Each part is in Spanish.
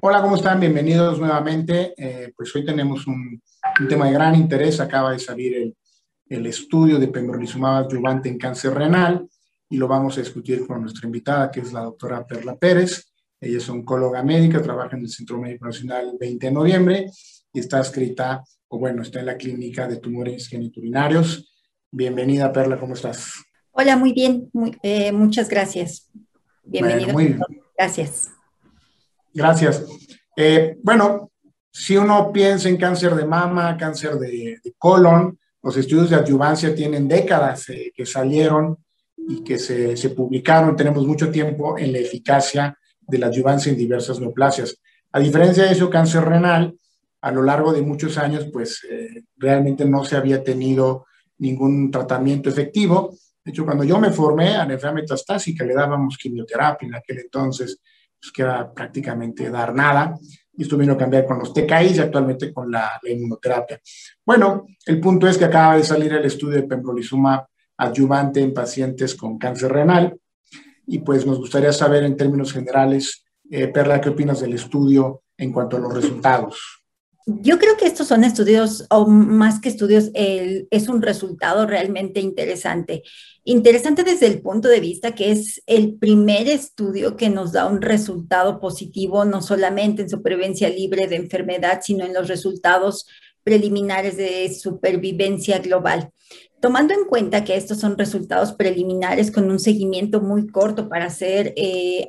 Hola, ¿cómo están? Bienvenidos nuevamente. Eh, pues hoy tenemos un, tema de gran interés. Acaba de salir el, el estudio de pembrolizumab adyuvante en cáncer renal y lo vamos a discutir con nuestra invitada, que es la doctora Perla Pérez. Ella es oncóloga médica, trabaja en el Centro Médico Nacional 20 de noviembre y está escrita, o bueno, está en la clínica de tumores geniturinarios. Bienvenida, Perla, ¿cómo estás? Hola, muy bien, eh, muchas gracias. Bienvenido. muy bien. Gracias. Gracias. Eh, bueno, si uno piensa en cáncer de mama, cáncer de, colon, los estudios de adyuvancia tienen décadas eh, que salieron y que se, publicaron. Tenemos mucho tiempo en la eficacia de la adyuvancia en diversas neoplasias. A diferencia de eso, cáncer renal, a lo largo de muchos años, pues eh, realmente no se había tenido ningún tratamiento efectivo. De hecho, cuando yo me formé a enfermedad metastásica, le dábamos quimioterapia en aquel entonces, pues que era prácticamente dar nada. Y esto vino a cambiar con los TKI y actualmente con la, inmunoterapia. Bueno, el punto es que acaba de salir el estudio de pembrolizumab adyuvante en pacientes con cáncer renal. Y pues nos gustaría saber en términos generales, eh, Perla, ¿qué opinas del estudio en cuanto a los resultados? Yo creo que estos son estudios, o más que estudios, es un resultado realmente interesante. Interesante desde el punto de vista que es el primer estudio que nos da un resultado positivo, no solamente en supervivencia libre de enfermedad, sino en los resultados preliminares de supervivencia global. Tomando en cuenta que estos son resultados preliminares con un seguimiento muy corto para hacer eh,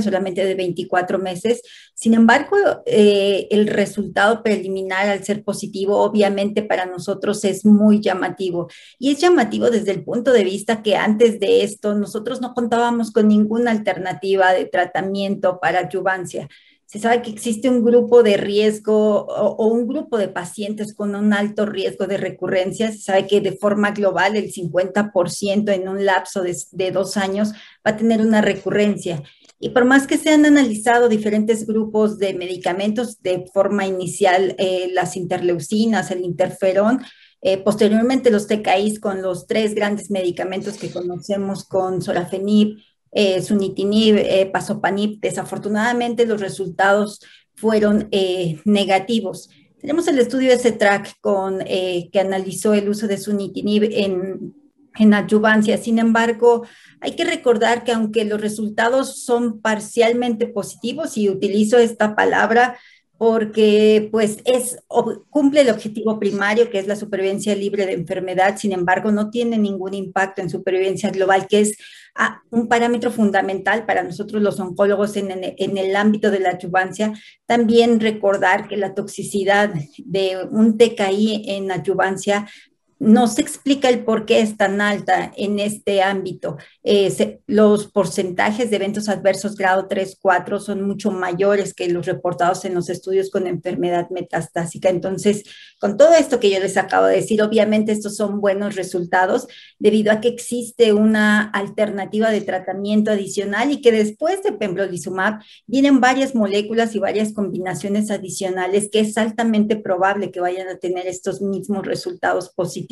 solamente de 24 meses, sin embargo, eh, el resultado preliminar al ser positivo obviamente para nosotros es muy llamativo. Y es llamativo desde el punto de vista que antes de esto nosotros no contábamos con ninguna alternativa de tratamiento para adyuvancia se sabe que existe un grupo de riesgo o, un grupo de pacientes con un alto riesgo de recurrencia. Se sabe que de forma global el 50% en un lapso de, dos años va a tener una recurrencia. Y por más que se han analizado diferentes grupos de medicamentos de forma inicial, eh, las interleucinas, el interferón, eh, posteriormente los TKIs con los tres grandes medicamentos que conocemos con sorafenib, eh, sunitinib, eh, pasopanib. Desafortunadamente los resultados fueron eh, negativos. Tenemos el estudio de track con, eh, que analizó el uso de sunitinib en, en adyuvancia. Sin embargo, hay que recordar que aunque los resultados son parcialmente positivos, y utilizo esta palabra, porque pues es, cumple el objetivo primario que es la supervivencia libre de enfermedad, sin embargo no tiene ningún impacto en supervivencia global, que es ah, un parámetro fundamental para nosotros los oncólogos en, en, el ámbito de la adyuvancia. También recordar que la toxicidad de un TKI en adyuvancia no se explica el por qué es tan alta en este ámbito. Eh, los porcentajes de eventos adversos grado 3, 4 son mucho mayores que los reportados en los estudios con enfermedad metastásica. Entonces, con todo esto que yo les acabo de decir, obviamente estos son buenos resultados debido a que existe una alternativa de tratamiento adicional y que después de pembrolizumab vienen varias moléculas y varias combinaciones adicionales que es altamente probable que vayan a tener estos mismos resultados positivos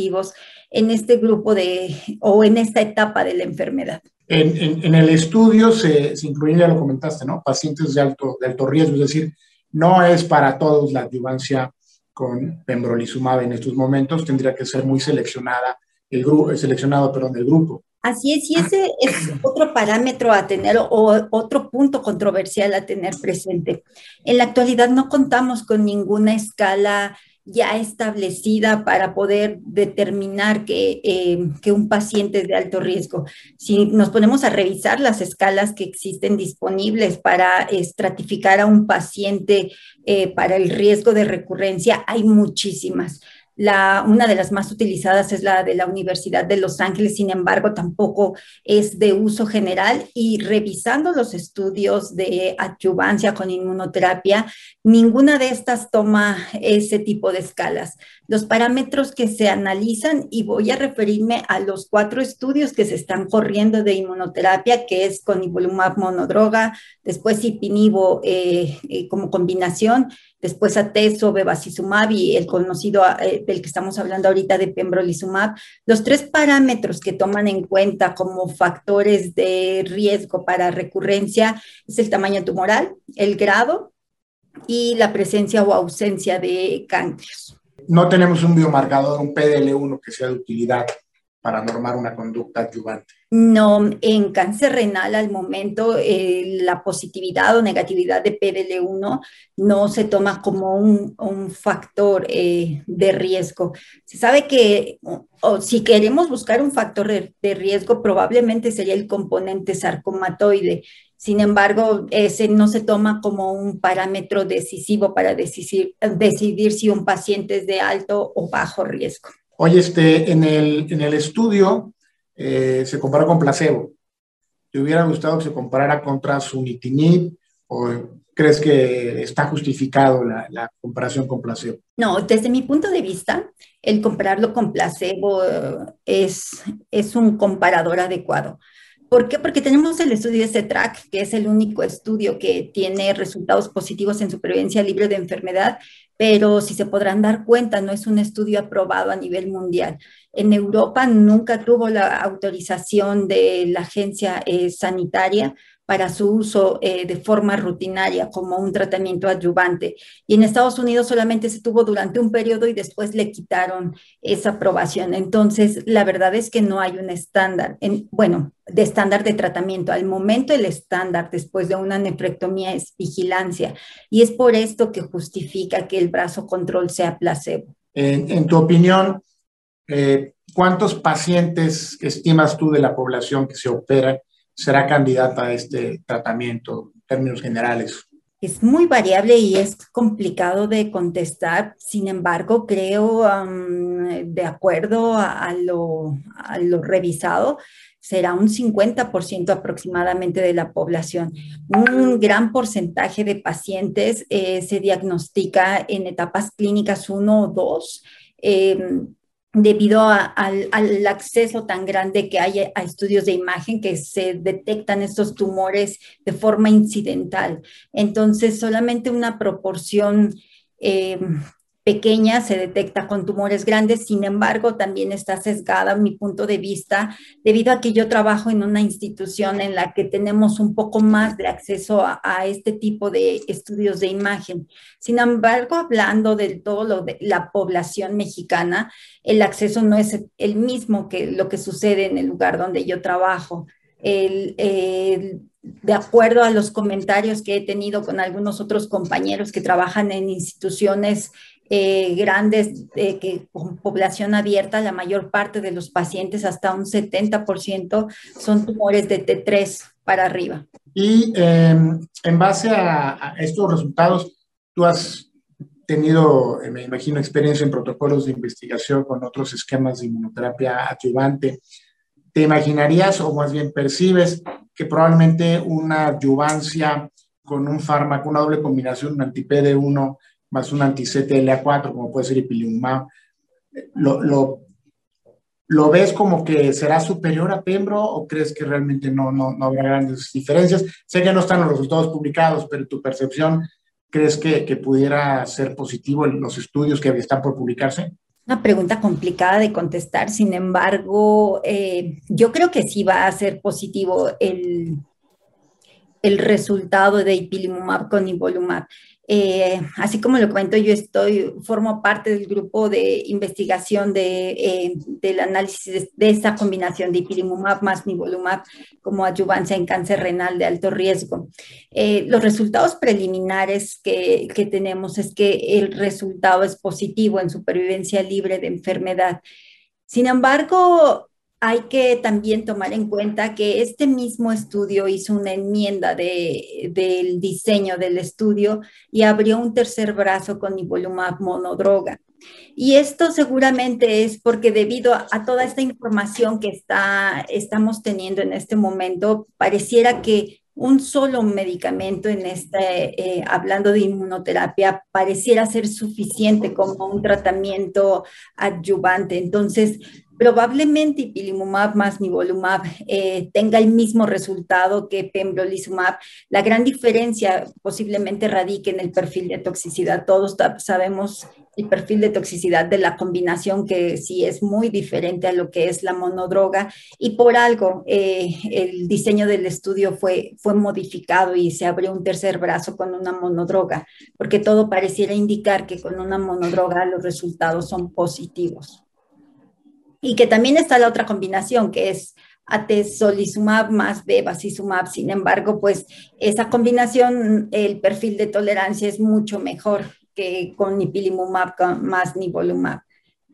en este grupo de o en esta etapa de la enfermedad. En, el estudio se, se incluyen, ya lo comentaste, ¿no? Pacientes de alto, de alto riesgo, es decir, no es para todos la adyuvancia con pembrolizumab en estos momentos, tendría que ser muy seleccionada el grupo, seleccionado, perdón, el grupo. Así es, y ese es otro parámetro a tener o otro punto controversial a tener presente. En la actualidad no contamos con ninguna escala ya establecida para poder determinar que, eh, que, un paciente es de alto riesgo. Si nos ponemos a revisar las escalas que existen disponibles para estratificar a un paciente eh, para el riesgo de recurrencia, hay muchísimas una de las más utilizadas es la de la Universidad de Los Ángeles, sin embargo, tampoco es de uso general y revisando los estudios de adyuvancia con inmunoterapia, ninguna de estas toma ese tipo de escalas. Los parámetros que se analizan, y voy a referirme a los cuatro estudios que se están corriendo de inmunoterapia, que es con ivolumab monodroga, después ipinivo eh, eh, como combinación, después ateso, bevacizumab y el conocido eh, del que estamos hablando ahorita de pembrolizumab, los tres parámetros que toman en cuenta como factores de riesgo para recurrencia es el tamaño tumoral, el grado y la presencia o ausencia de ganglios. No tenemos un biomarcador, un PDL1 que sea de utilidad para normar una conducta adyuvante. No, en cáncer renal al momento eh, la positividad o negatividad de PDL1 no se toma como un, factor eh, de riesgo. Se sabe que o, si queremos buscar un factor de, riesgo, probablemente sería el componente sarcomatoide. Sin embargo, ese no se toma como un parámetro decisivo para decidir, decidir si un paciente es de alto o bajo riesgo. Oye, este, en, el, en el estudio eh, se comparó con placebo. ¿Te hubiera gustado que se comparara contra sunitinib o crees que está justificado la, comparación con placebo? No, desde mi punto de vista, el compararlo con placebo eh, es, es un comparador adecuado. ¿Por qué? Porque tenemos el estudio de CETRAC, que es el único estudio que tiene resultados positivos en supervivencia libre de enfermedad, pero si se podrán dar cuenta, no es un estudio aprobado a nivel mundial. En Europa nunca tuvo la autorización de la agencia eh, sanitaria para su uso eh, de forma rutinaria como un tratamiento adyuvante. Y en Estados Unidos solamente se tuvo durante un periodo y después le quitaron esa aprobación. Entonces, la verdad es que no hay un estándar, en, bueno, de estándar de tratamiento. Al momento el estándar después de una nefrectomía es vigilancia. Y es por esto que justifica que el brazo control sea placebo. En, tu opinión, eh, ¿cuántos pacientes estimas tú de la población que se opera será candidata a este tratamiento en términos generales? Es muy variable y es complicado de contestar. Sin embargo, creo, de acuerdo a, lo, revisado, será un 50% aproximadamente de la población. Un gran porcentaje de pacientes eh, se diagnostica en etapas clínicas 1 o 2 debido al, acceso tan grande que hay a estudios de imagen que se detectan estos tumores de forma incidental. Entonces, solamente una proporción eh, pequeña se detecta con tumores grandes, sin embargo, también está sesgada mi punto de vista debido a que yo trabajo en una institución en la que tenemos un poco más de acceso a, este tipo de estudios de imagen. Sin embargo, hablando de todo lo de la población mexicana, el acceso no es el mismo que lo que sucede en el lugar donde yo trabajo. de acuerdo a los comentarios que he tenido con algunos otros compañeros que trabajan en instituciones eh, grandes, eh, que con población abierta, la mayor parte de los pacientes, hasta un 70%, son tumores de T3 para arriba. Y em, en base a, estos resultados, tú has tenido, eh, me imagino, experiencia en protocolos de investigación con otros esquemas de inmunoterapia adyuvante. ¿Te imaginarías o más bien percibes que probablemente una adyuvancia con un fármaco, una doble combinación, un anti-PD1 más un anti-CTLA4, como puede ser ipilimumab, lo, lo, ¿lo, ves como que será superior a Pembro o crees que realmente no, no, no, habrá grandes diferencias? Sé que no están los resultados publicados, pero tu percepción, ¿crees que, que pudiera ser positivo en los estudios que están por publicarse? Una pregunta complicada de contestar, sin embargo, eh, yo creo que sí va a ser positivo el, el resultado de ipilimumab con nivolumab. Eh, así como lo comento, yo estoy, formo parte del grupo de investigación de, eh, del análisis de, esta combinación de ipilimumab más nivolumab como adyuvancia en cáncer renal de alto riesgo. Eh, los resultados preliminares que, que tenemos es que el resultado es positivo en supervivencia libre de enfermedad. Sin embargo, hay que también tomar en cuenta que este mismo estudio hizo una enmienda del diseño del estudio y abrió un tercer brazo con nivolumab monodroga. Y esto seguramente es porque debido a, toda esta información que está, estamos teniendo en este momento, pareciera que un solo medicamento en este, eh, hablando de inmunoterapia, pareciera ser suficiente como un tratamiento adyuvante. Entonces, probablemente ipilimumab más nivolumab eh, tenga el mismo resultado que pembrolizumab. La gran diferencia posiblemente radique en el perfil de toxicidad. Todos sabemos el perfil de toxicidad de la combinación que sí es muy diferente a lo que es la monodroga y por algo eh, el diseño del estudio fue, fue modificado y se abrió un tercer brazo con una monodroga, porque todo pareciera indicar que con una monodroga los resultados son positivos. Y que también está la otra combinación, que es atezolizumab más bevacizumab. Sin embargo, pues esa combinación, el perfil de tolerancia es mucho mejor que con ipilimumab más nivolumab.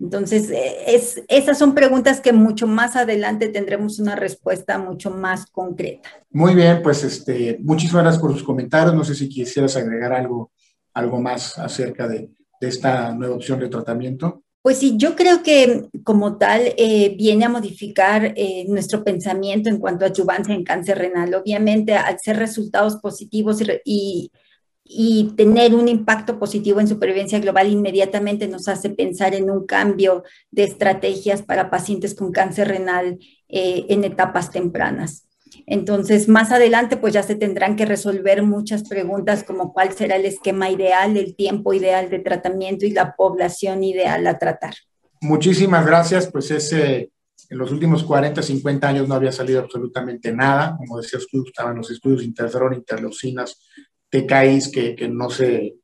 Entonces, es, esas son preguntas que mucho más adelante tendremos una respuesta mucho más concreta. Muy bien, pues este, muchísimas gracias por sus comentarios. No sé si quisieras agregar algo, algo más acerca de esta nueva opción de tratamiento. Pues sí, yo creo que como tal eh, viene a modificar eh, nuestro pensamiento en cuanto a adyuvancia en cáncer renal. Obviamente, al ser resultados positivos y, tener un impacto positivo en supervivencia global, inmediatamente nos hace pensar en un cambio de estrategias para pacientes con cáncer renal eh, en etapas tempranas. Entonces, más adelante, pues ya se tendrán que resolver muchas preguntas como cuál será el esquema ideal, el tiempo ideal de tratamiento y la población ideal a tratar. Muchísimas gracias. Pues ese, en los últimos 40, 50 años no había salido absolutamente nada. Como decías tú, estaban los estudios interferón, interleucinas, TKIs que, que no, se,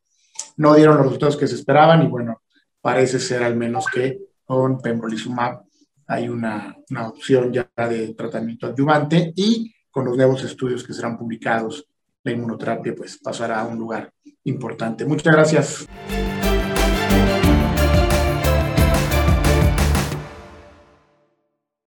no dieron los resultados que se esperaban y bueno, parece ser al menos que con pembrolizumab hay una, una opción ya de tratamiento adyuvante y con los nuevos estudios que serán publicados, la inmunoterapia pues pasará a un lugar importante. Muchas gracias.